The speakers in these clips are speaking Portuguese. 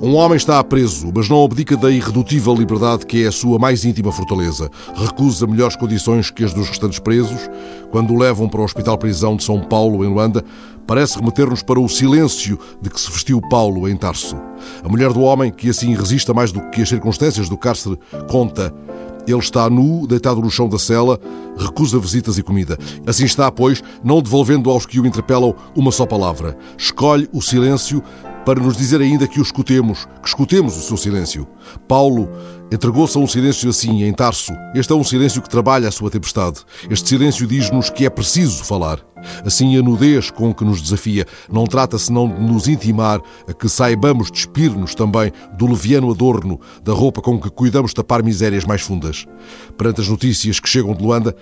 Um homem está preso, mas não abdica da irredutível liberdade que é a sua mais íntima fortaleza. Recusa melhores condições que as dos restantes presos. Quando o levam para o Hospital-Prisão de São Paulo, em Luanda, parece remeter-nos para o silêncio de que se vestiu Paulo em Tarso. A mulher do homem, que assim resista mais do que as circunstâncias do cárcere, conta ele está nu, deitado no chão da cela, recusa visitas e comida. Assim está, pois, não devolvendo aos que o interpelam uma só palavra. Escolhe o silêncio para nos dizer ainda que o escutemos, que escutemos o seu silêncio. Paulo entregou-se a um silêncio assim, em Tarso. Este é um silêncio que trabalha a sua tempestade. Este silêncio diz-nos que é preciso falar. Assim, a nudez com que nos desafia não trata senão de nos intimar a que saibamos despir-nos também do leviano adorno da roupa com que cuidamos tapar misérias mais fundas. Perante as notícias que chegam de Luanda,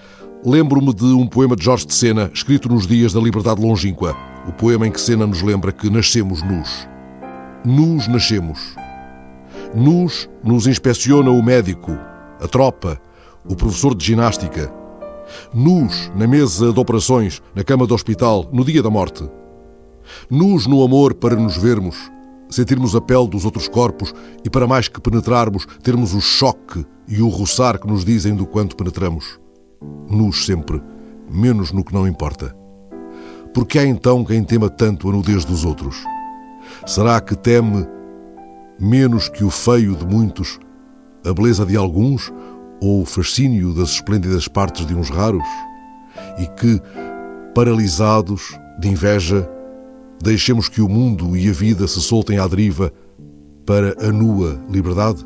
lembro-me de um poema de Jorge de Sena, escrito nos dias da liberdade longínqua. O poema em que Sena nos lembra que nascemos nus nus nascemos. Nus nos inspeciona o médico, a tropa, o professor de ginástica. Nus na mesa de operações, na cama do hospital, no dia da morte. Nus no amor para nos vermos, sentirmos a pele dos outros corpos e, para mais que penetrarmos, termos o choque e o roçar que nos dizem do quanto penetramos. Nus sempre, menos no que não importa. Porque há então quem tema tanto a nudez dos outros? Será que teme menos que o feio de muitos, a beleza de alguns ou o fascínio das esplêndidas partes de uns raros? E que, paralisados de inveja, deixemos que o mundo e a vida se soltem à deriva para a nua liberdade?